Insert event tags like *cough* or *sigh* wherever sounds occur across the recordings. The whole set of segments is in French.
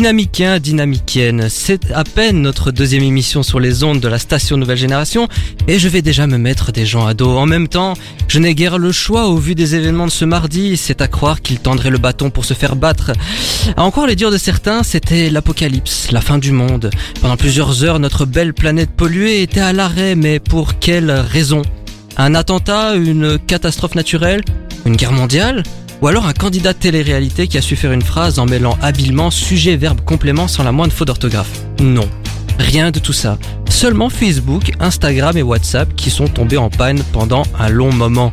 Dynamiquien, dynamicienne, c'est à peine notre deuxième émission sur les ondes de la station Nouvelle Génération et je vais déjà me mettre des gens à dos. En même temps, je n'ai guère le choix au vu des événements de ce mardi, c'est à croire qu'il tendrait le bâton pour se faire battre. À encore les dires de certains, c'était l'apocalypse, la fin du monde. Pendant plusieurs heures, notre belle planète polluée était à l'arrêt, mais pour quelle raison? Un attentat, une catastrophe naturelle, une guerre mondiale? Ou alors un candidat de télé-réalité qui a su faire une phrase en mêlant habilement sujet, verbe, complément sans la moindre faute d'orthographe. Non. Rien de tout ça. Seulement Facebook, Instagram et WhatsApp qui sont tombés en panne pendant un long moment.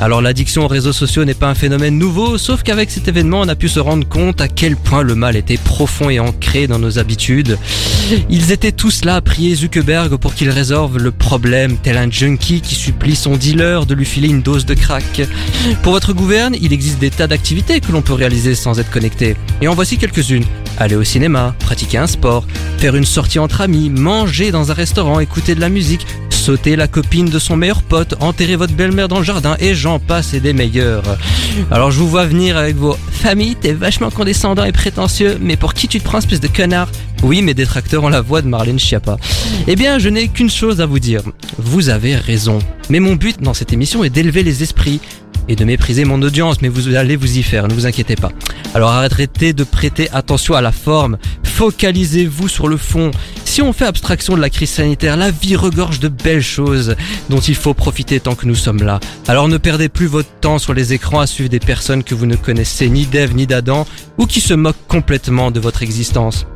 Alors l'addiction aux réseaux sociaux n'est pas un phénomène nouveau, sauf qu'avec cet événement on a pu se rendre compte à quel point le mal était profond et ancré dans nos habitudes. *laughs* Ils étaient tous là à prier Zuckerberg pour qu'il résolve le problème, tel un junkie qui supplie son dealer de lui filer une dose de crack. Pour votre gouverne, il existe des tas d'activités que l'on peut réaliser sans être connecté. Et en voici quelques-unes. Aller au cinéma, pratiquer un sport, faire une sortie entre amis, manger dans un restaurant, écouter de la musique, sauter la copine de son meilleur pote, enterrer votre belle-mère dans le jardin et j'en passe et des meilleurs. Alors je vous vois venir avec vos familles, t'es vachement condescendant et prétentieux, mais pour qui tu te prends espèce de connard? Oui, mes détracteurs ont la voix de Marlène Schiappa. Eh bien, je n'ai qu'une chose à vous dire. Vous avez raison. Mais mon but dans cette émission est d'élever les esprits et de mépriser mon audience, mais vous allez vous y faire, ne vous inquiétez pas. Alors arrêtez de prêter attention à la forme, focalisez-vous sur le fond. Si on fait abstraction de la crise sanitaire, la vie regorge de belles choses dont il faut profiter tant que nous sommes là. Alors ne perdez plus votre temps sur les écrans à suivre des personnes que vous ne connaissez ni d'Ève ni d'Adam ou qui se moquent complètement de votre existence.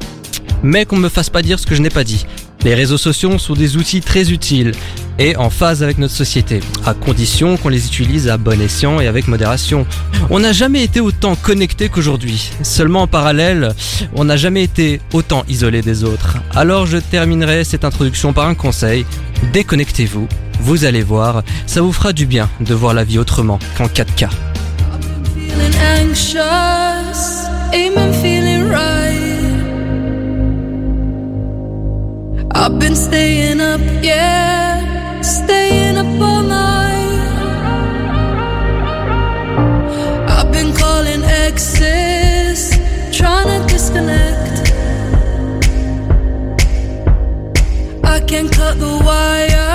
Mais qu'on ne me fasse pas dire ce que je n'ai pas dit. Les réseaux sociaux sont des outils très utiles et en phase avec notre société, à condition qu'on les utilise à bon escient et avec modération. On n'a jamais été autant connecté qu'aujourd'hui. Seulement en parallèle, on n'a jamais été autant isolé des autres. Alors je terminerai cette introduction par un conseil. Déconnectez-vous. Vous allez voir, ça vous fera du bien de voir la vie autrement qu'en 4K. I've been staying up, yeah, staying up all night. I've been calling exes, trying to disconnect. I can cut the wires,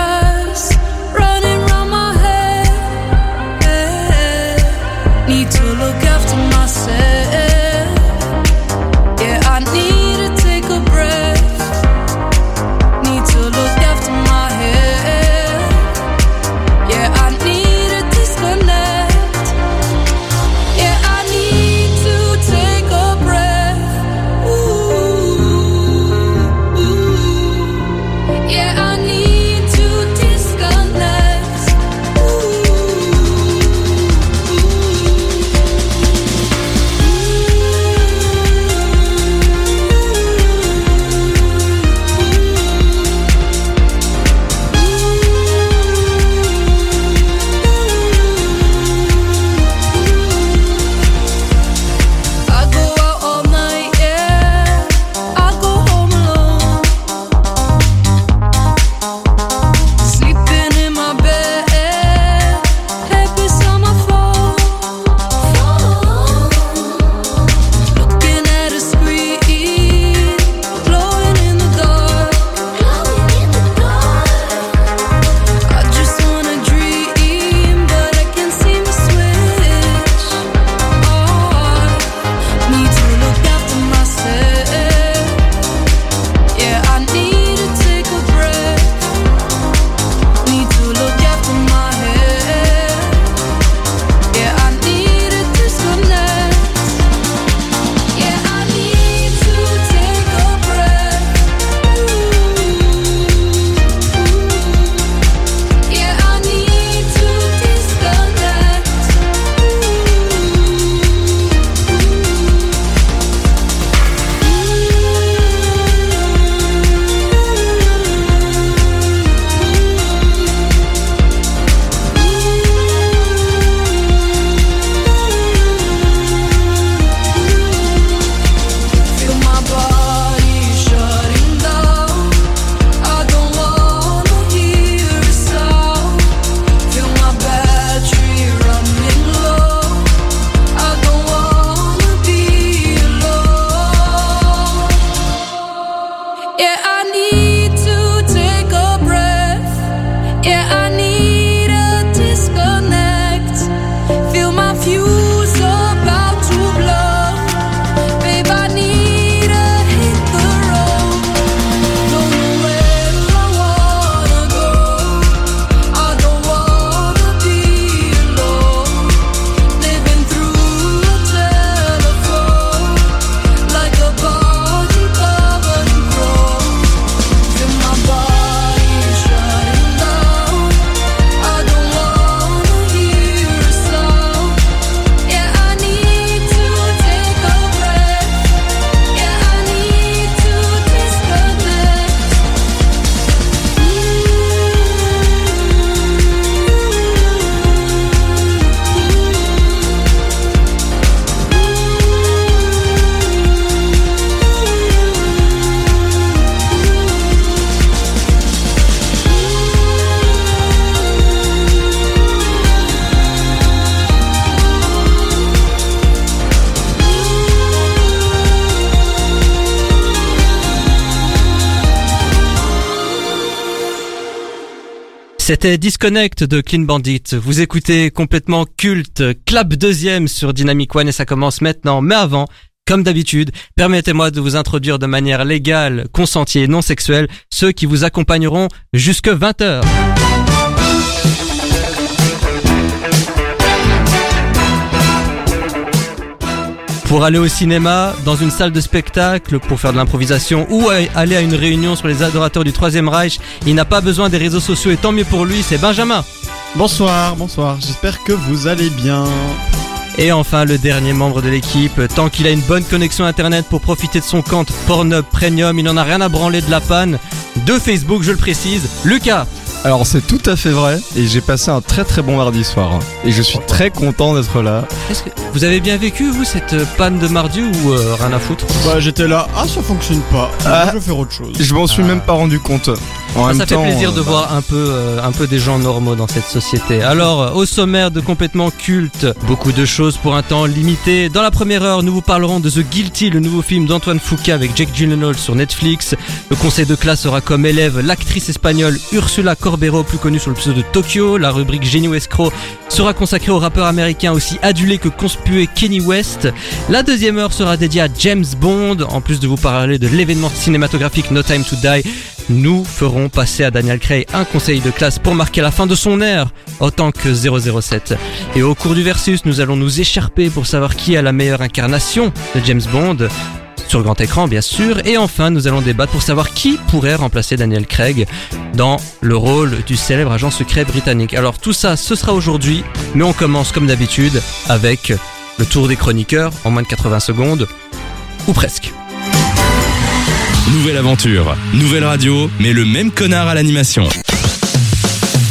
C'était Disconnect de Clean Bandit. Vous écoutez complètement culte, clap deuxième sur Dynamic One et ça commence maintenant. Mais avant, comme d'habitude, permettez-moi de vous introduire de manière légale, consentie et non sexuelle ceux qui vous accompagneront jusque 20h. Pour aller au cinéma, dans une salle de spectacle, pour faire de l'improvisation ou aller à une réunion sur les adorateurs du Troisième Reich, il n'a pas besoin des réseaux sociaux et tant mieux pour lui, c'est Benjamin. Bonsoir, bonsoir, j'espère que vous allez bien. Et enfin, le dernier membre de l'équipe, tant qu'il a une bonne connexion internet pour profiter de son compte Pornhub Premium, il n'en a rien à branler de la panne. De Facebook, je le précise, Lucas. Alors c'est tout à fait vrai et j'ai passé un très très bon mardi soir. Et je suis très content d'être là. Est-ce que vous avez bien vécu, vous, cette panne de mardi ou euh, rien à foutre? Bah j'étais là, ah ça fonctionne pas, Ah. je vais faire autre chose. Je m'en suis Ah. même pas rendu compte. En Ah, même ça fait plaisir euh, de voir un peu, euh, un peu des gens normaux dans cette société. Alors, euh, au sommaire de complètement culte, beaucoup de choses pour un temps limité. Dans la première heure, nous vous parlerons de The Guilty, le nouveau film d'Antoine Foucault avec Jake Gyllenhaal sur Netflix. Le conseil de classe aura comme élève l'actrice espagnole Ursula Corbero, plus connue sous le pseudo de Tokyo. La rubrique Génie escroc sera consacrée au rappeur américain aussi adulé que conspué Kenny West. La deuxième heure sera dédiée à James Bond. En plus de vous parler de l'événement cinématographique No Time to Die, nous ferons passer à Daniel Craig un conseil de classe pour marquer la fin de son ère autant que 007. Et au cours du versus, nous allons nous écharper pour savoir qui a la meilleure incarnation de James Bond. Sur grand écran, bien sûr. Et enfin, nous allons débattre pour savoir qui pourrait remplacer Daniel Craig dans le rôle du célèbre agent secret britannique. Alors, tout ça, ce sera aujourd'hui. Mais on commence comme d'habitude avec le tour des chroniqueurs en moins de 80 secondes. Ou presque. Nouvelle aventure, nouvelle radio, mais le même connard à l'animation.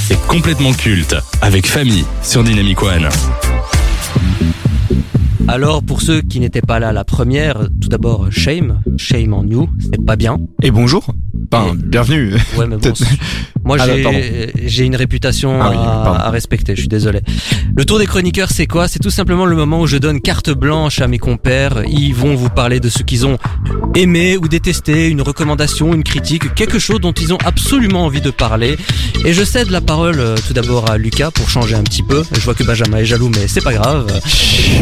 C'est complètement culte, avec famille sur Dynamic One. Alors, pour ceux qui n'étaient pas là la première, tout d'abord, shame. Shame en you. C'est pas bien. Et bonjour. Enfin, bienvenue. Ouais, mais *laughs* bon, moi Ah, j'ai une réputation Ah oui, à, à respecter, je suis désolé. Le tour des chroniqueurs, c'est quoi? C'est tout simplement le moment où je donne carte blanche à mes compères. Ils vont vous parler de ce qu'ils ont aimé ou détesté, une recommandation, une critique, quelque chose dont ils ont absolument envie de parler. Et je cède la parole euh, tout d'abord à Lucas pour changer un petit peu. Je vois que Benjamin est jaloux, mais c'est pas grave.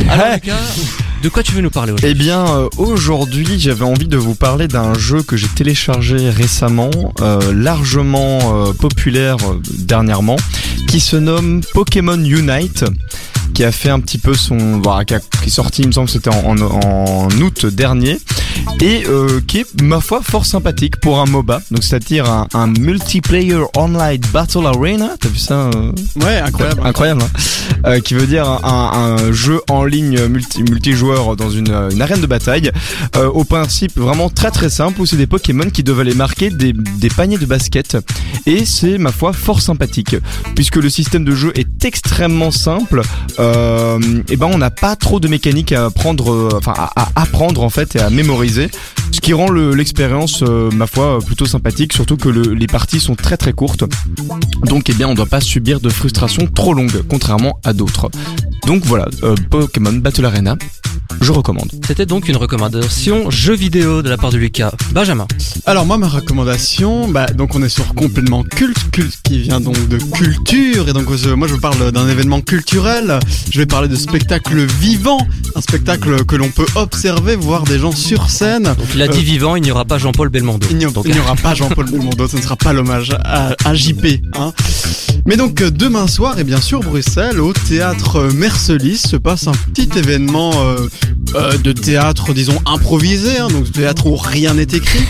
Alors. Lucas, de quoi tu veux nous parler aujourd'hui Eh bien, euh, aujourd'hui, j'avais envie de vous parler d'un jeu que j'ai téléchargé récemment, euh, largement euh, populaire euh, dernièrement, qui se nomme Pokémon Unite qui a fait un petit peu son qui, a- qui est sorti il me semble que c'était en, en, en août dernier et euh, qui est ma foi fort sympathique pour un MOBA donc c'est-à-dire un, un multiplayer online battle arena. T'as vu ça euh Ouais, incroyable. incroyable hein Euh, qui veut dire un, un- jeu en ligne multi, multijoueur dans une, une arène de bataille. Euh, au principe vraiment très très simple où c'est des Pokémon qui doivent aller marquer des, des paniers de basket. Et c'est ma foi fort sympathique. Puisque le système de jeu est extrêmement simple euh, et ben on n'a pas trop de mécaniques à apprendre euh, enfin à, apprendre en fait et à mémoriser. Ce qui rend le- l'expérience euh, ma foi plutôt sympathique surtout que le- les parties sont très très courtes. Donc eh bien on doit pas subir de frustration trop longue contrairement à d'autres. Donc voilà euh, Pokémon Battle Arena je recommande C'était donc une recommandation jeu vidéo de la part de Lucas. Benjamin. Alors moi ma recommandation, bah donc on est sur complètement culte, culte qui vient donc de culture et donc euh, moi je vous parle d'un événement culturel. Je vais parler de spectacle vivant, un spectacle que l'on peut observer, voir des gens sur scène. Donc il a dit Euh, vivant, il n'y aura pas Jean-Paul Belmondo. Il n'y a- Donc, il n'y aura pas Jean-Paul Belmondo, ce ne sera pas l'hommage à, à JP. Hein. Mais donc euh, demain soir, et bien sûr Bruxelles, au théâtre Mercelis, se passe un petit événement euh, euh, de théâtre, disons improvisé, hein, donc théâtre où rien n'est écrit.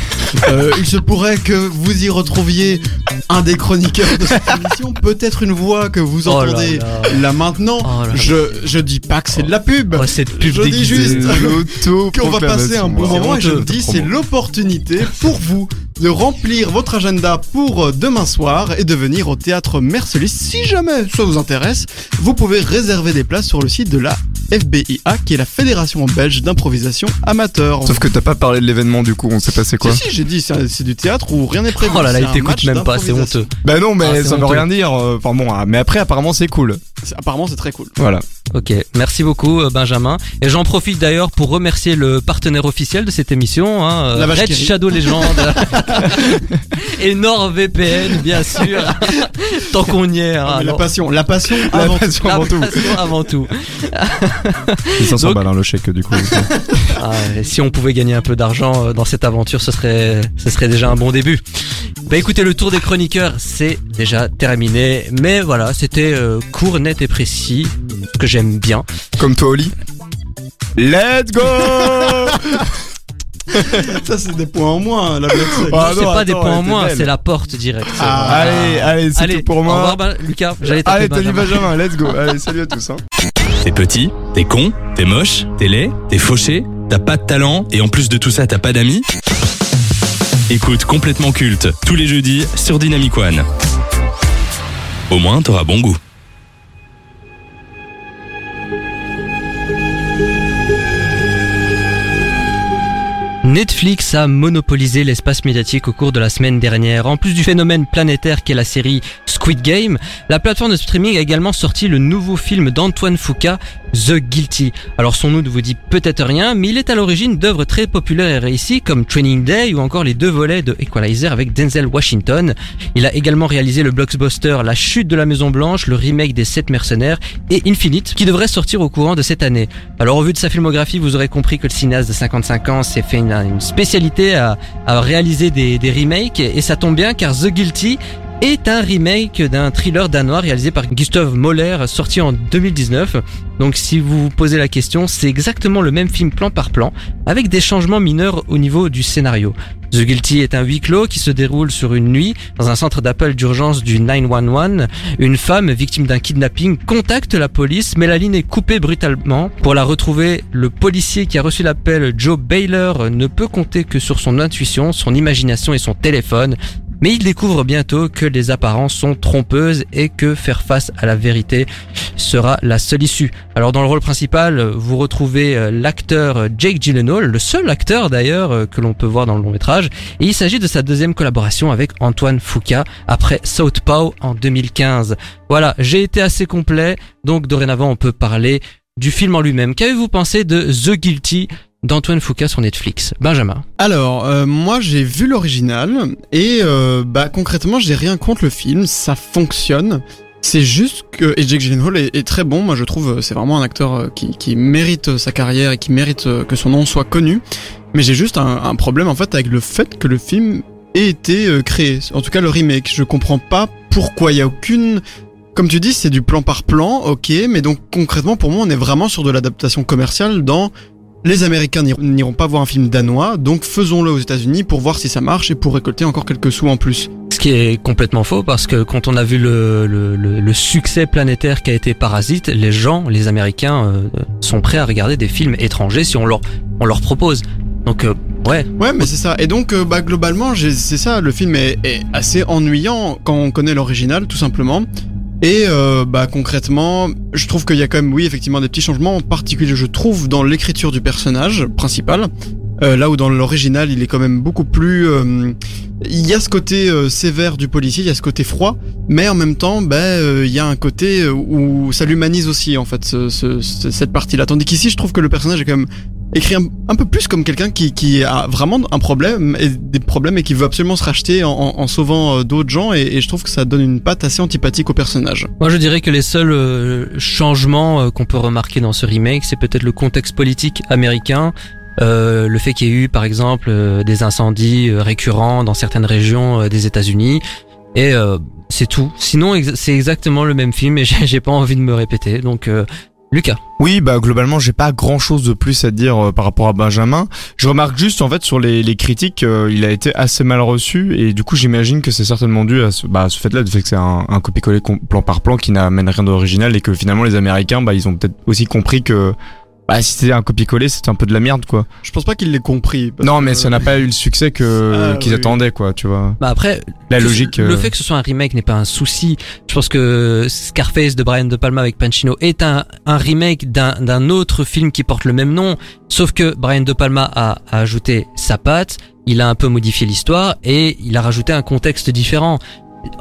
Euh, il se pourrait que vous y retrouviez un des chroniqueurs de cette émission, *laughs* peut-être une voix que vous Oh là entendez là. là maintenant. Oh là. Je, je dis pas que c'est de la pub. Oh, cette pub Je dis juste *laughs* qu'on va passer un bon moment et je me dis c'est l'opportunité pour vous de remplir votre agenda pour euh, demain soir et de venir au théâtre Mercelis. Si jamais ça vous intéresse, vous pouvez réserver des places sur le site de la FBIA qui est la Fédération belge d'improvisation amateur. sauf que t'as pas parlé de l'événement du coup on s'est passé quoi Si, si, j'ai dit c'est c'est du théâtre où rien n'est prévu. Oh là là, C'est il t'écoute même pas, c'est honteux. bah non mais Ah, c'est ça veut rien dire euh, enfin bon ah, mais après apparemment c'est cool c'est- apparemment c'est très cool. Voilà. Ok, merci beaucoup euh, Benjamin. Et j'en profite d'ailleurs pour remercier le partenaire officiel de cette émission, hein, euh, La Red. Shadow Legend *laughs* et NordVPN bien sûr. Tant qu'on y est. hein, Ah, la alors- passion, la passion La avant tout. passion la avant tout. passion avant tout. C'est 500 Donc- balles hein, le chèque du coup. Ah, et si on pouvait gagner un peu d'argent euh, dans cette aventure, ce serait, ce serait déjà un bon début. Bah écoutez, le tour des chroniqueurs, c'est déjà terminé. Mais voilà, c'était euh, court, net et précis, ce que j'aime bien. Comme toi Oli. Let's go *laughs* Ça c'est des points en moins, la blague sec. Ah c'est non, pas des attends, points elle en était moins, belle. c'est la porte directe. Ah, Allez, allez, c'est Allez, tout pour Au moi. revoir, Ben- Lucas. J'allais Allez, Tony Benjamin. Benjamin, let's go. Allez, salut à tous. Hein. T'es petit, t'es con, t'es moche, t'es laid, t'es fauché, t'as pas de talent et en plus de tout ça t'as pas d'amis Écoute complètement culte tous les jeudis sur Dynamic One. Au moins t'auras bon goût. Netflix a monopolisé l'espace médiatique au cours de la semaine dernière. En plus du phénomène planétaire qu'est la série Squid Game, la plateforme de streaming a également sorti le nouveau film d'Antoine Foucault, The Guilty. Alors son nom ne vous dit peut-être rien, mais il est à l'origine d'œuvres très populaires et réussies comme Training Day ou encore les deux volets de Equalizer avec Denzel Washington. Il a également réalisé le blockbuster La chute de la Maison Blanche, le remake des Sept mercenaires et Infinite qui devrait sortir au courant de cette année. Alors au vu de sa filmographie, vous aurez compris que le cinéaste de 55 ans s'est fait une, spécialité à, réaliser des remakes et ça tombe bien car The Guilty est un remake d'un thriller danois réalisé par Gustav Moller sorti en 2019. Donc si vous vous posez la question, c'est exactement le même film plan par plan avec des changements mineurs au niveau du scénario. The Guilty est un huis clos qui se déroule sur une nuit dans un centre d'appel d'urgence du 911. Une femme victime d'un kidnapping contacte la police mais la ligne est coupée brutalement. Pour la retrouver, le policier qui a reçu l'appel, Joe Baylor, ne peut compter que sur son intuition, son imagination et son téléphone. Mais il découvre bientôt que les apparences sont trompeuses et que faire face à la vérité sera la seule issue. Alors dans le rôle principal, vous retrouvez euh, l'acteur Jake Gyllenhaal, le seul acteur d'ailleurs euh, que l'on peut voir dans le long métrage, et il s'agit de sa deuxième collaboration avec Antoine Foucault après Southpaw en 2015. Voilà, j'ai été assez complet, donc dorénavant on peut parler du film en lui-même. Qu'avez-vous pensé de The Guilty d'Antoine Foucault sur Netflix. Benjamin. Alors, euh, moi j'ai vu l'original et euh, bah concrètement j'ai rien contre le film, ça fonctionne. C'est juste que et Jake est, très bon, moi je trouve euh, c'est vraiment un acteur qui, mérite sa carrière et qui mérite que son nom soit connu. Mais j'ai juste un, un problème en fait avec le fait que le film ait été créé, en tout cas le remake. Je comprends pas pourquoi. Il y a aucune comme tu dis, c'est du plan par plan, ok, mais donc concrètement pour moi on est vraiment sur de l'adaptation commerciale dans les Américains n'iront- pas voir un film danois, donc faisons-le aux États-Unis pour voir si ça marche et pour récolter encore quelques sous en plus. Ce qui est complètement faux parce que quand on a vu le, le, le- le succès planétaire qu'a été Parasite, les gens, les Américains, euh, sont prêts à regarder des films étrangers si on leur, on leur propose. Donc euh, ouais, Ouais, mais c'est ça. Et donc, euh, bah, globalement, c'est ça. Le film est, est assez ennuyant quand on connaît l'original, tout simplement. Et euh, bah concrètement, je trouve qu'il y a quand même, oui, effectivement, des petits changements. En particulier, je trouve dans l'écriture du personnage principal. Euh, là où dans l'original, il est quand même beaucoup plus. euh, il y a ce côté euh, sévère du policier, il y a ce côté froid, mais en même temps, euh, il y a un côté où ça l'humanise aussi en fait ce- ce- ce- cette partie-là. Tandis qu'ici, je trouve que le personnage est quand même écrit un, peu plus comme quelqu'un qui, qui a vraiment un problème et des problèmes et qui veut absolument se racheter en, en- en sauvant euh, d'autres gens et, et je trouve que ça donne une patte assez antipathique au personnage. moi je dirais que les seuls euh, changements euh, qu'on peut remarquer dans ce remake, c'est peut-être le contexte politique américain. euh, le fait qu'il y ait eu par exemple euh, des incendies récurrents dans certaines régions des États-Unis et c'est tout. Sinon c'est exactement le même film et *laughs* j'ai pas envie de me répéter. Donc Lucas. Oui, bah globalement, j'ai pas grand chose de plus à dire euh, par rapport à Benjamin. Je remarque juste en fait sur les, critiques, euh, il a été assez mal reçu et du coup j'imagine que c'est certainement dû à ce, bah, ce fait-là, du fait que c'est un, un copier-coller plan par plan qui n'amène rien d'original et que finalement les Américains, bah ils ont peut-être aussi compris que bah si c'était un copier-coller, c'était un peu de la merde quoi. Je pense pas qu'il l'ait compris. non, que- mais ça n'a pas eu le succès que Ah, qu'ils oui. attendaient quoi, tu vois. Bah après, La logique. Le euh, fait que ce soit un remake n'est pas un souci. Je pense que Scarface de Brian De Palma avec Pacino est un, un remake d'un d'un autre film qui porte le même nom. Sauf que Brian De Palma a, a ajouté sa patte, il a un peu modifié l'histoire et il a rajouté un contexte différent.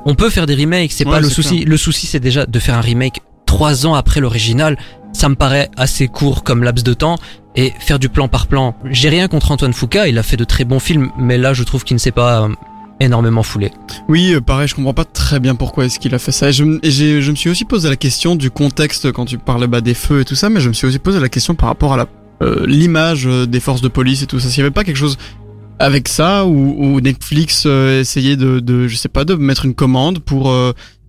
On peut faire des remakes, c'est Ouais, pas le souci. Le souci c'est déjà de faire un remake trois ans après l'original, ça me paraît assez court comme laps de temps. Et faire du plan par plan, j'ai rien contre Antoine Foucault, il a fait de très bons films, mais là je trouve qu'il ne s'est pas euh, énormément foulé. Oui, euh, pareil, je comprends pas très bien pourquoi est-ce qu'il a fait ça. Et je, je me suis aussi posé la question du contexte quand tu parlais bah, des feux et tout ça, mais je me suis aussi posé la question par rapport à euh, l'image des forces de police et tout ça. S'il y avait pas quelque chose avec ça ou, ou Netflix essayait de, je sais pas, de mettre une commande pour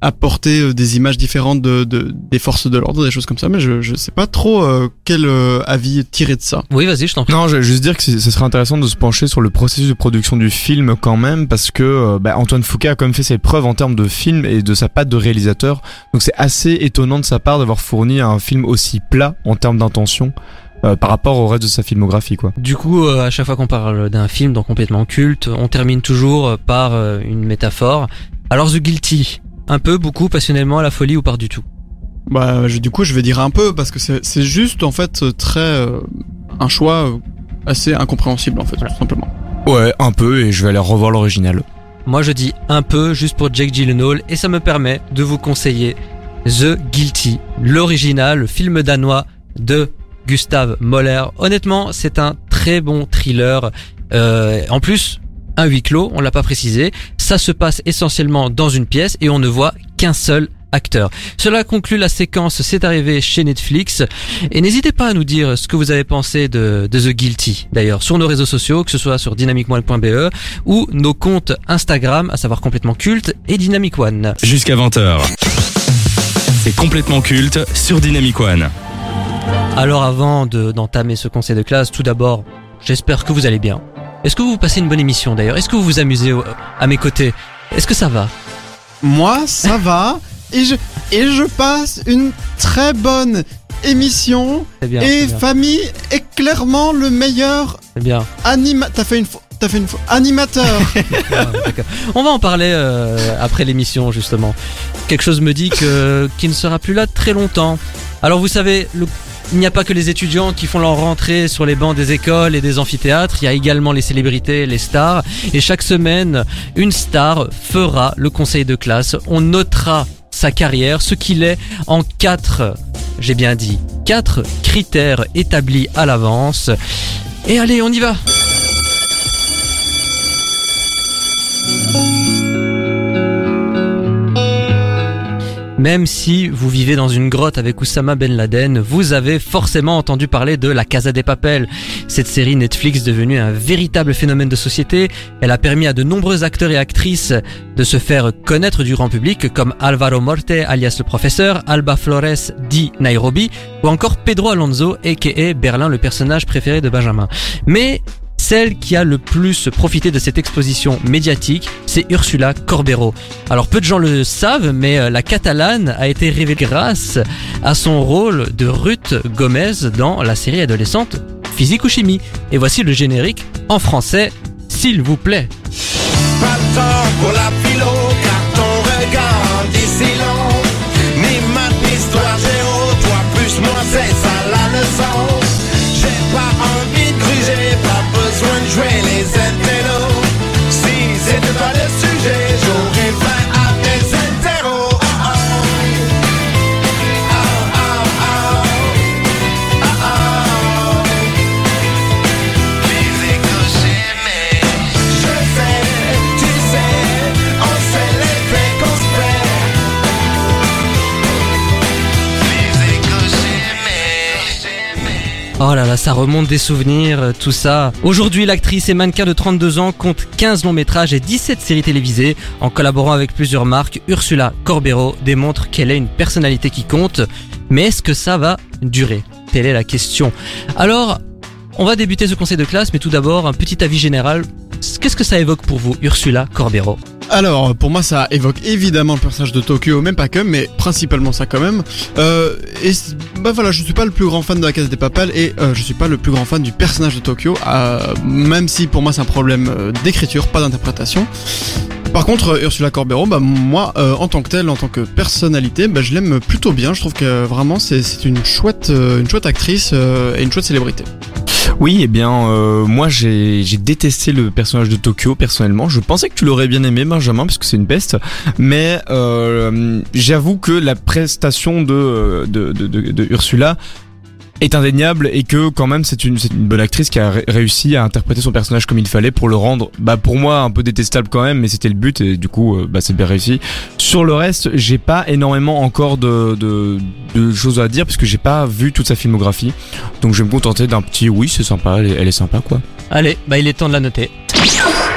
apporter euh, des images différentes de, de des forces de l'ordre, des choses comme ça, mais je je sais pas trop euh, quel euh, avis tirer de ça. Oui, vas-y, je t'en prie. Non, je vais juste dire que ce serait intéressant de se pencher sur le processus de production du film quand même, parce que euh, bah, Antoine Foucault a quand même fait ses preuves en termes de film et de sa patte de réalisateur. Donc c'est assez étonnant de sa part d'avoir fourni un film aussi plat en termes d'intention euh, par rapport au reste de sa filmographie, quoi. Du coup, euh, à chaque fois qu'on parle d'un film dans complètement culte, on termine toujours par euh, une métaphore. Alors The Guilty, un peu, beaucoup, passionnellement, à la folie ou par du tout Bah, je- du coup, je vais dire un peu parce que c'est juste en fait très euh, un choix euh, assez incompréhensible en fait, tout simplement. Ouais, un peu, et je vais aller revoir l'original. Moi je dis un peu juste pour Jake Gyllenhaal et ça me permet de vous conseiller The Guilty, l'original, le film danois de Gustav Moller. Honnêtement, c'est un très bon thriller. Euh, en plus, un huis clos, on l'a pas précisé. Ça se passe essentiellement dans une pièce et on ne voit qu'un seul acteur. Cela conclut la séquence C'est arrivé chez Netflix. Et n'hésitez pas à nous dire ce que vous avez pensé de, de The Guilty, d'ailleurs, sur nos réseaux sociaux, que ce soit sur dynamicone.be ou nos comptes Instagram, à savoir complètement culte et Dynamic One. Jusqu'à 20h. C'est complètement culte sur Dynamic One. Alors avant de- d'entamer ce conseil de classe, tout d'abord, j'espère que vous allez bien. Est-ce que vous passez une bonne émission d'ailleurs Est-ce que vous vous amusez à mes côtés Est-ce que ça va Moi, ça va et je et je passe une très bonne émission bien, et famille est clairement le meilleur bien. anima. T'as fait une t'as fait une animateur. *laughs* Ah. On va en parler euh, après l'émission justement. Quelque chose me dit que qui ne sera plus là très longtemps. Alors vous savez, le- il n'y a pas que les étudiants qui font leur rentrée sur les bancs des écoles et des amphithéâtres, il y a également les célébrités, les stars. Et chaque semaine, une star fera le conseil de classe. On notera sa carrière, ce qu'il est en quatre, j'ai bien dit, quatre critères établis à l'avance. Et allez, on y va Même si vous vivez dans une grotte avec Oussama Ben Laden, vous avez forcément entendu parler de La Casa des Papel. Cette série Netflix devenue un véritable phénomène de société, elle a permis à de nombreux acteurs et actrices de se faire connaître du grand public comme Alvaro Morte alias le professeur, Alba Flores dit Nairobi ou encore Pedro Alonso aka Berlin le personnage préféré de Benjamin. Mais celle qui a le plus profité de cette exposition médiatique, c'est Ursula Corbero. Alors peu de gens le savent, mais euh, la catalane a été révélée grâce à son rôle de Ruth Gomez dans la série adolescente Physique ou Chimie. Et voici le générique en français, s'il vous plaît. Oh là là, ça remonte des souvenirs, euh, tout ça. Aujourd'hui, l'actrice et mannequin de 32 ans compte 15 longs métrages et 17 séries télévisées. En collaborant avec plusieurs marques, Ursula Corbero démontre qu'elle est une personnalité qui compte. Mais est-ce que ça va durer? Telle est la question. Alors, on va débuter ce conseil de classe, mais tout d'abord, un petit avis général. Qu'est-ce que ça évoque pour vous, Ursula Corbero? Alors, pour moi, ça évoque évidemment le personnage de Tokyo, même pas que, mais principalement ça quand même. Euh, et bah voilà, je suis pas le plus grand fan de la Casa des Papel et euh, je suis pas le plus grand fan du personnage de Tokyo, euh, même si pour moi c'est un problème euh, d'écriture, pas d'interprétation. Par contre, euh, Ursula Corbero, bah moi, en tant que telle, en tant que personnalité, bah, je l'aime plutôt bien. Je trouve que vraiment c'est une chouette, une chouette actrice et une chouette célébrité. Oui, eh bien, euh, moi j'ai détesté le personnage de Tokyo personnellement. Je pensais que tu l'aurais bien aimé, Benjamin, parce que c'est une peste. Mais euh, j'avoue que la prestation de, de Ursula est indéniable et que quand même c'est une, une bonne actrice qui a ré- réussi à interpréter son personnage comme il fallait pour le rendre, bah pour moi un peu détestable quand même, mais c'était le but et du coup euh, bah c'est bien réussi. Sur le reste, j'ai pas énormément encore de, de, de choses à dire puisque j'ai pas vu toute sa filmographie, donc je vais me contenter d'un petit oui c'est sympa, elle elle est sympa quoi. Allez, bah il est temps de la noter.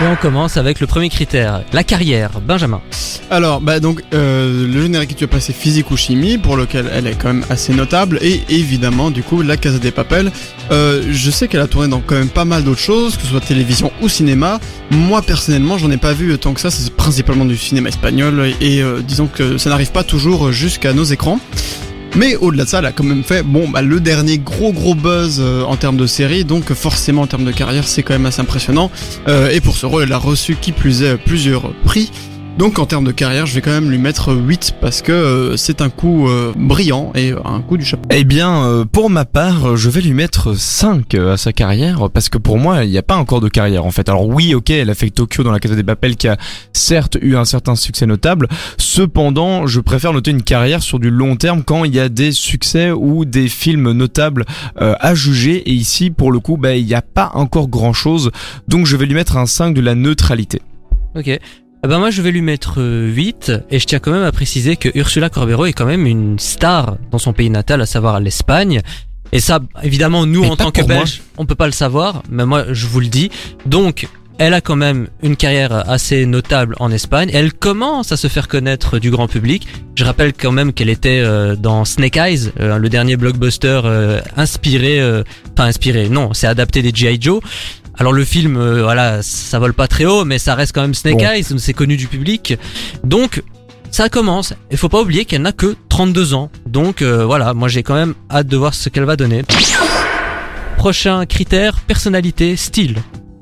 Et on commence avec le premier critère, la carrière. Benjamin. Alors, bah donc, euh, le générique que tu as passé, physique ou chimie, pour lequel elle est quand même assez notable, et évidemment, du coup, La Casa des Papel. Euh, je sais qu'elle a tourné dans quand même pas mal d'autres choses, que ce soit télévision ou cinéma. Moi, personnellement, j'en ai pas vu tant que ça, c'est principalement du cinéma espagnol, et euh, disons que ça n'arrive pas toujours jusqu'à nos écrans. Mais au-delà de ça, elle a quand même fait bon bah, le dernier gros gros buzz euh, en termes de série, donc forcément en termes de carrière c'est quand même assez impressionnant. Euh, et pour ce rôle, elle a reçu qui plus est plusieurs prix. Donc en termes de carrière, je vais quand même lui mettre 8 parce que euh, c'est un coup euh, brillant et euh, un coup du chapeau. Eh bien, euh, pour ma part, je vais lui mettre 5 à sa carrière, parce que pour moi, il n'y a pas encore de carrière en fait. Alors oui, ok, elle a fait Tokyo dans la Casa des Papel qui a certes eu un certain succès notable, cependant, je préfère noter une carrière sur du long terme quand il y a des succès ou des films notables euh, à juger, et ici, pour le coup, bah, il n'y a pas encore grand-chose, donc je vais lui mettre un 5 de la neutralité. Ok. Eh ben moi je vais lui mettre euh, 8 et je tiens quand même à préciser que Ursula Corbero est quand même une star dans son pays natal, à savoir l'Espagne. Et ça, évidemment, nous Mais en tant que. Belges, on peut pas le savoir, mais moi je vous le dis. Donc, elle a quand même une carrière assez notable en Espagne. Elle commence à se faire connaître du grand public. Je rappelle quand même qu'elle était euh, dans Snake Eyes, euh, le dernier blockbuster euh, inspiré, euh, enfin inspiré, non, c'est adapté des G.I. Joe. Alors le film, euh, voilà, ça vole pas très haut, mais ça reste quand même Snake Bon. Eyes, c'est connu du public. Donc ça commence. Il faut pas oublier qu'elle n'a que 32 ans. Donc euh, voilà, moi j'ai quand même hâte de voir ce qu'elle va donner. Prochain critère, personnalité, style.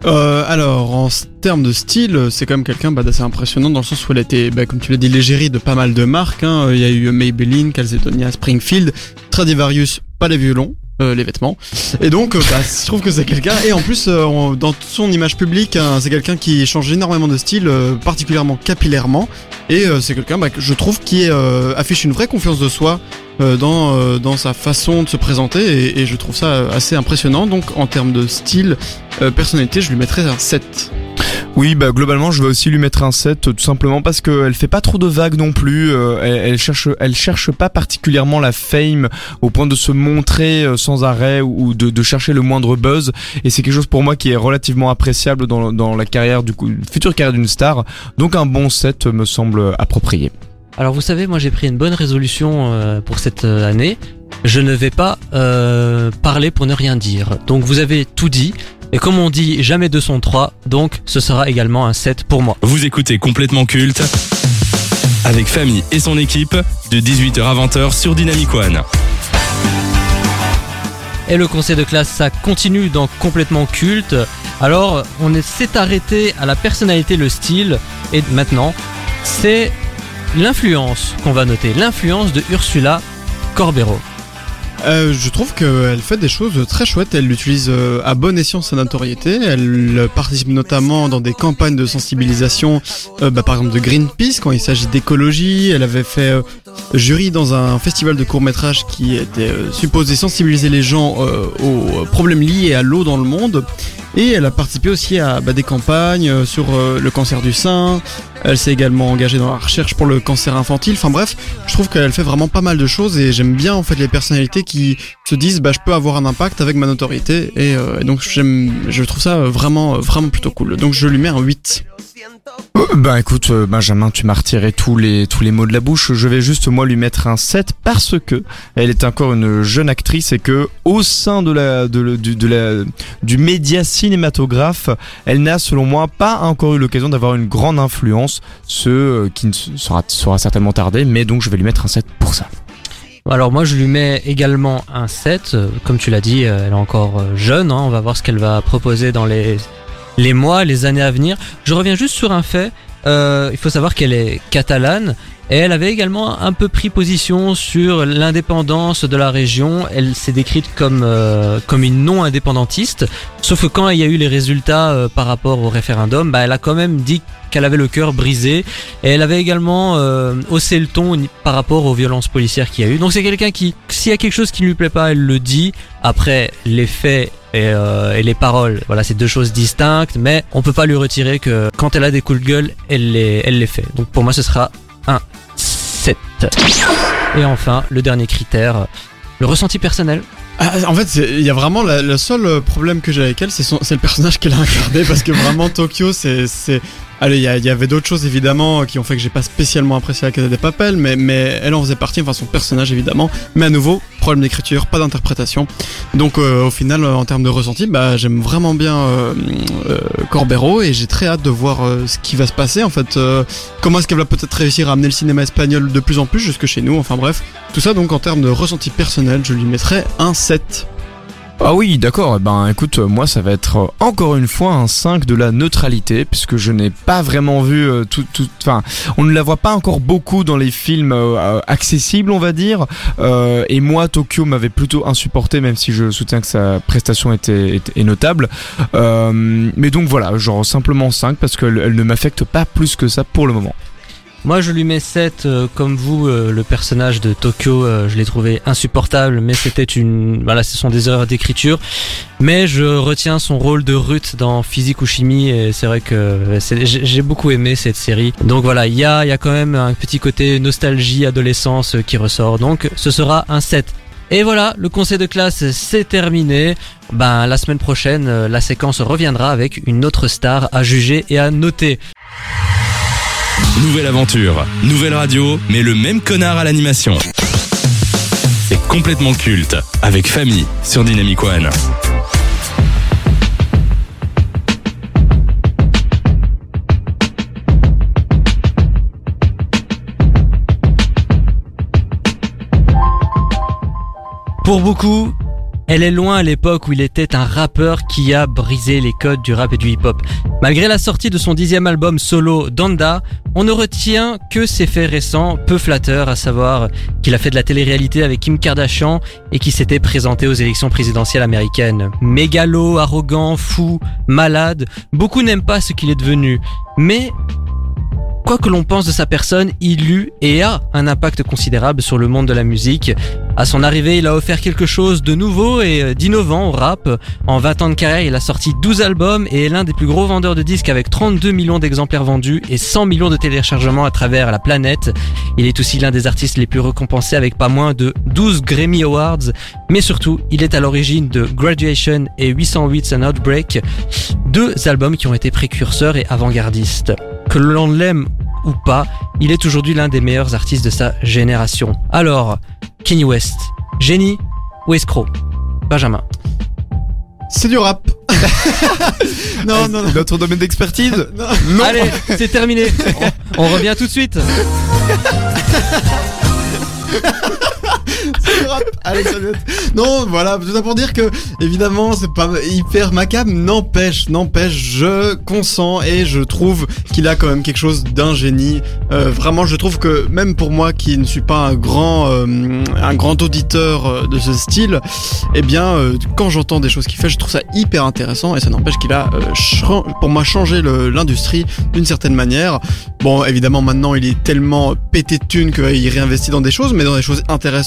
Euh, alors, en termes de style, c'est quand même quelqu'un bah, d'assez impressionnant dans le sens où elle été, bah, comme tu l'as dit, l'égérie de pas mal de marques. hein. Il y a eu Maybelline, Calzedonia, Springfield, Stradivarius, pas les violons. Euh, les vêtements. Et donc euh, bah, je trouve que c'est quelqu'un et en plus euh, dans son image publique hein, c'est quelqu'un qui change énormément de style particulièrement capillairement. Et c'est quelqu'un bah, que je trouve qui affiche une vraie confiance de soi dans, dans sa façon de se présenter et, et je trouve ça assez impressionnant. Donc en termes de style personnalité je lui mettrais un 7 Oui, bah globalement, je vais aussi lui mettre un 7 tout simplement parce qu'elle fait pas trop de vagues non plus. euh, elle, cherche, elle cherche pas particulièrement la fame au point de se montrer euh, sans arrêt ou de, chercher le moindre buzz. Et c'est quelque chose pour moi qui est relativement appréciable dans, dans la carrière du coup, future carrière d'une star. Donc un bon 7 me semble approprié. Alors vous savez, moi j'ai pris une bonne résolution euh, pour cette année. Je ne vais pas parler pour ne rien dire. Donc vous avez tout dit. Et comme on dit, jamais deux sont trois. Donc ce sera également un 7 pour moi. Vous écoutez complètement culte avec Famille et son équipe de 18h à 20h sur Dynamic One. Et le conseil de classe, ça continue dans complètement culte. Alors, on est- s'est arrêté à la personnalité, le style, et maintenant, c'est l'influence qu'on va noter. L'influence de Ursula Corbero. Euh, je trouve qu'elle fait des choses très chouettes. Elle utilise euh, à bon escient sa notoriété. Elle euh, participe notamment dans des campagnes de sensibilisation, euh, bah, par exemple de Greenpeace quand il s'agit d'écologie. Elle avait fait euh, jury dans un festival de court métrage qui était euh, supposé sensibiliser les gens euh, aux problèmes liés à l'eau dans le monde. Et elle a participé aussi à bah, des campagnes euh, sur le cancer du sein. Elle s'est également engagée dans la recherche pour le cancer infantile. Enfin bref, je trouve qu'elle fait vraiment pas mal de choses et j'aime bien en fait les personnalités qui se disent bah je peux avoir un impact avec ma notoriété et, et donc j'aime je trouve ça vraiment vraiment plutôt cool. Donc je lui mets un 8. Ben écoute euh, Benjamin, tu m'as retiré tous les tous les mots de la bouche. Je vais juste moi lui mettre un 7 parce que elle est encore une jeune actrice et que au sein de la de, du média cinématographe, elle n'a selon moi pas encore eu l'occasion d'avoir une grande influence, ce euh, qui sera certainement tardé, mais donc je vais lui mettre un 7 pour ça. Alors moi je lui mets également un 7, euh, comme tu l'as dit, euh, elle est encore jeune, hein, on va voir ce qu'elle va proposer dans les, les mois, les années à venir. Je reviens juste sur un fait, euh, il faut savoir qu'elle est catalane Et elle avait également un peu pris position sur l'indépendance de la région. Elle s'est décrite comme euh, comme une non-indépendantiste. Sauf que quand il y a eu les résultats euh, par rapport au référendum, bah, elle a quand même dit qu'elle avait le cœur brisé. Et elle avait également euh, haussé le ton par rapport aux violences policières qu'il y a eu. Donc c'est quelqu'un qui, s'il y a quelque chose qui ne lui plaît pas, elle le dit. Après, les faits et, euh, et les paroles, voilà, c'est deux choses distinctes. Mais on peut pas lui retirer que quand elle a des coups de gueule, elle les, elle les fait. Donc pour moi, ce sera un 7. Et enfin, le dernier critère, le ressenti personnel. Ah, en fait, il y a vraiment le seul euh, problème que j'ai avec elle, c'est le personnage qu'elle a *laughs* incarné parce que vraiment Tokyo, c'est allez, il y, avait d'autres choses évidemment qui ont fait que j'ai pas spécialement apprécié la Casa des Papel, mais elle en faisait partie, enfin son personnage évidemment. Mais à nouveau, problème d'écriture, pas d'interprétation. Donc euh, au final, en termes de ressenti, bah j'aime vraiment bien euh, euh, Corbero et j'ai très hâte de voir ce qui va se passer en fait. comment est-ce qu'elle va peut-être réussir à amener le cinéma espagnol de plus en plus jusque chez nous. Enfin bref. Tout ça donc en termes de ressenti personnel, je lui mettrais un 7. Ah oui, d'accord. Eh Ben écoute, moi ça va être euh, encore une fois un 5 de la neutralité puisque je n'ai pas vraiment vu euh, tout tout enfin, on ne la voit pas encore beaucoup dans les films euh, accessibles, on va dire. Et moi Tokyo m'avait plutôt insupporté même si je soutiens que sa prestation était, est notable. Mais donc voilà, genre simplement 5 parce qu'elle elle ne m'affecte pas plus que ça pour le moment. Moi, je lui mets 7, euh, comme vous, euh, le personnage de Tokyo, euh, je l'ai trouvé insupportable, mais c'était une, voilà, ce sont des erreurs d'écriture. Mais je retiens son rôle de Ruth dans Physique ou Chimie, et c'est vrai que j'ai beaucoup aimé cette série. Donc voilà, il y a, y a quand même un petit côté nostalgie, adolescence qui ressort. Donc, ce sera un 7. Et voilà, le conseil de classe c'est terminé. Ben la semaine prochaine, la séquence reviendra avec une autre star à juger et à noter. Nouvelle aventure, nouvelle radio, mais le même connard à l'animation. C'est complètement culte, avec famille sur Dynamic One. Pour beaucoup, elle est loin à l'époque où il était un rappeur qui a brisé les codes du rap et du hip-hop. Malgré la sortie de son dixième album solo Donda, on ne retient que ses faits récents peu flatteurs, à savoir qu'il a fait de la télé-réalité avec Kim Kardashian et qui s'était présenté aux élections présidentielles américaines. Mégalo, arrogant, fou, malade, beaucoup n'aiment pas ce qu'il est devenu. Mais Quoi que l'on pense de sa personne, il eut et a un impact considérable sur le monde de la musique. À son arrivée, il a offert quelque chose de nouveau et euh, d'innovant au rap. En 20 ans de carrière, il a sorti 12 albums et est l'un des plus gros vendeurs de disques avec 32 millions d'exemplaires vendus et 100 millions de téléchargements à travers la planète. Il est aussi l'un des artistes les plus récompensés avec pas moins de 12 Grammy Awards. Mais surtout, il est à l'origine de Graduation et 808 and Outbreak, deux albums qui ont été précurseurs et avant-gardistes. Que l'on l'aime ou pas, il est aujourd'hui l'un des meilleurs artistes de sa génération. Alors, Kanye West, génie ou escroc Benjamin. C'est du rap. *laughs* non, non, non. Notre domaine d'expertise *laughs* non. Non. Allez, c'est terminé. On, *laughs* on revient tout de suite. Non, voilà, tout ça pour dire que, évidemment, c'est pas hyper macabre, n'empêche, n'empêche, je consens et je trouve qu'il a quand même quelque chose d'un génie. Euh, vraiment, je trouve que, même pour moi qui ne suis pas un grand, euh, un grand auditeur euh, de ce style, eh bien, euh, quand j'entends des choses qu'il fait, je trouve ça hyper intéressant et ça n'empêche qu'il a, euh, pour moi, changé l'industrie d'une certaine manière. Bon, évidemment, maintenant, il est tellement pété de thunes qu'il réinvestit dans des choses, mais dans des choses intéressantes.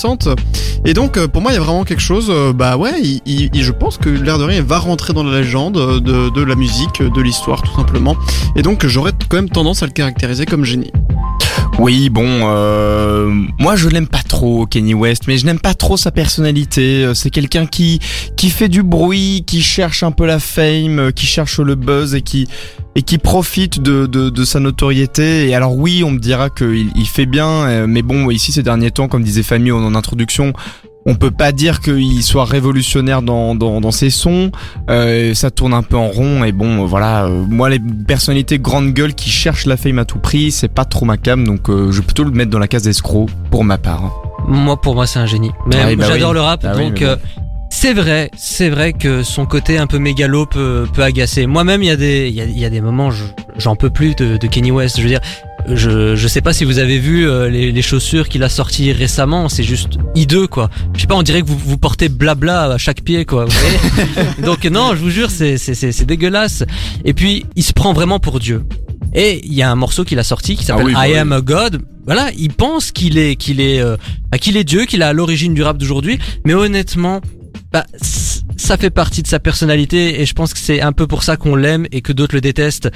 Et donc, euh, pour moi, il y a vraiment quelque chose, euh, bah ouais, je pense que l'air de rien, va rentrer dans la légende euh, de la musique, de l'histoire, tout simplement. Et donc, j'aurais quand même tendance à le caractériser comme génie. Oui, bon, euh, moi je l'aime pas trop Kenny West, mais je n'aime pas trop sa personnalité. Euh, C'est quelqu'un qui qui fait du bruit, qui cherche un peu la fame, euh, qui cherche le buzz et qui et qui profite de, de, de sa notoriété. Et alors oui, on me dira qu'il il fait bien, mais bon, ici ces derniers temps, comme disait Famille en introduction, on peut pas dire qu'il soit révolutionnaire dans, dans, dans ses sons. Euh, ça tourne un peu en rond et bon, voilà. euh, moi, les personnalités grande gueule qui cherchent la fame à tout prix, c'est pas trop ma cam, donc euh, je vais plutôt le mettre dans la case d'escroc pour ma part. Moi, pour moi, c'est un génie. Mais Ah oui, bah j'adore oui. le rap, Ah donc bon. euh, c'est vrai, c'est vrai que son côté un peu mégalo peut, peut agacer. Moi-même, il y a des, il y a, il y a des moments, je- j'en peux plus de, de Kanye West. Je veux dire, je je sais pas si vous avez vu euh, les, les chaussures qu'il a sorties récemment, c'est juste hideux quoi. Je sais pas, on dirait que vous vous portez blabla à chaque pied quoi. vous voyez *laughs* Donc non, je vous jure, c'est c'est c'est c'est dégueulasse. Et puis il se prend vraiment pour Dieu. Et il y a un morceau qu'il a sorti qui s'appelle Ah oui, bah I oui. Am a God. Voilà, il pense qu'il est qu'il est euh, bah, qu'il est Dieu, qu'il est à l'origine du rap d'aujourd'hui, mais honnêtement, bah, ça fait partie de sa personnalité et je pense que c'est un peu pour ça qu'on l'aime et que d'autres le détestent.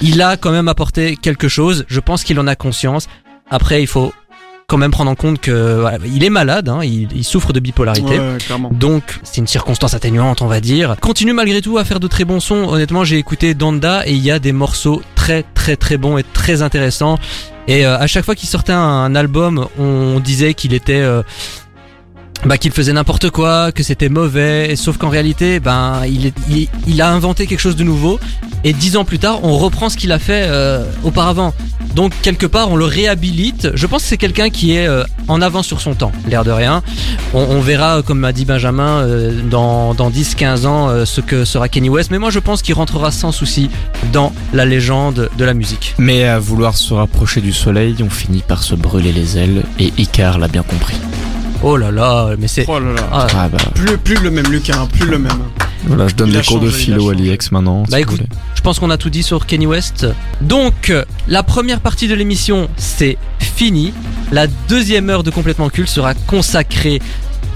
Il a quand même apporté quelque chose. Je pense qu'il en a conscience. Après, il faut quand même prendre en compte que voilà, il est malade, hein, il, il souffre de bipolarité. Ouais. Donc c'est une circonstance atténuante on va dire. Continue malgré tout à faire de très bons sons. Honnêtement j'ai écouté Donda et il y a des morceaux très très très bons et très intéressants. Et euh, à chaque fois qu'il sortait un, un album on disait qu'il était... euh, bah, qu'il faisait n'importe quoi, que c'était mauvais, sauf qu'en réalité, ben, il, il, a inventé quelque chose de nouveau, et dix ans plus tard, on reprend ce qu'il a fait euh, auparavant. Donc quelque part, on le réhabilite. Je pense que c'est quelqu'un qui est euh, en avance sur son temps, l'air de rien. On, verra, euh, comme m'a dit Benjamin, dans, dans 10-15 ans, ce que sera Kenny West. Mais moi, je pense qu'il rentrera sans souci dans la légende de la musique. Mais à vouloir se rapprocher du soleil, on finit par se brûler les ailes et Icar l'a bien compris. Oh là là, mais c'est... Oh là là. Ah, Ah bah Plus, plus le même Lucas, hein, plus le même. voilà, je donne des cours de changé, philo à l'IEX maintenant. Bah écoute, je pense qu'on a tout dit sur Kenny West. Donc, la première partie de l'émission, c'est fini. La deuxième heure de Complètement Culte sera consacrée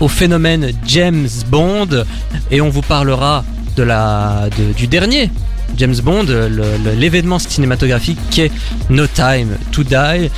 au phénomène James Bond et on vous parlera de la, de- du dernier James Bond, l'événement cinématographique qui est No Time to Die.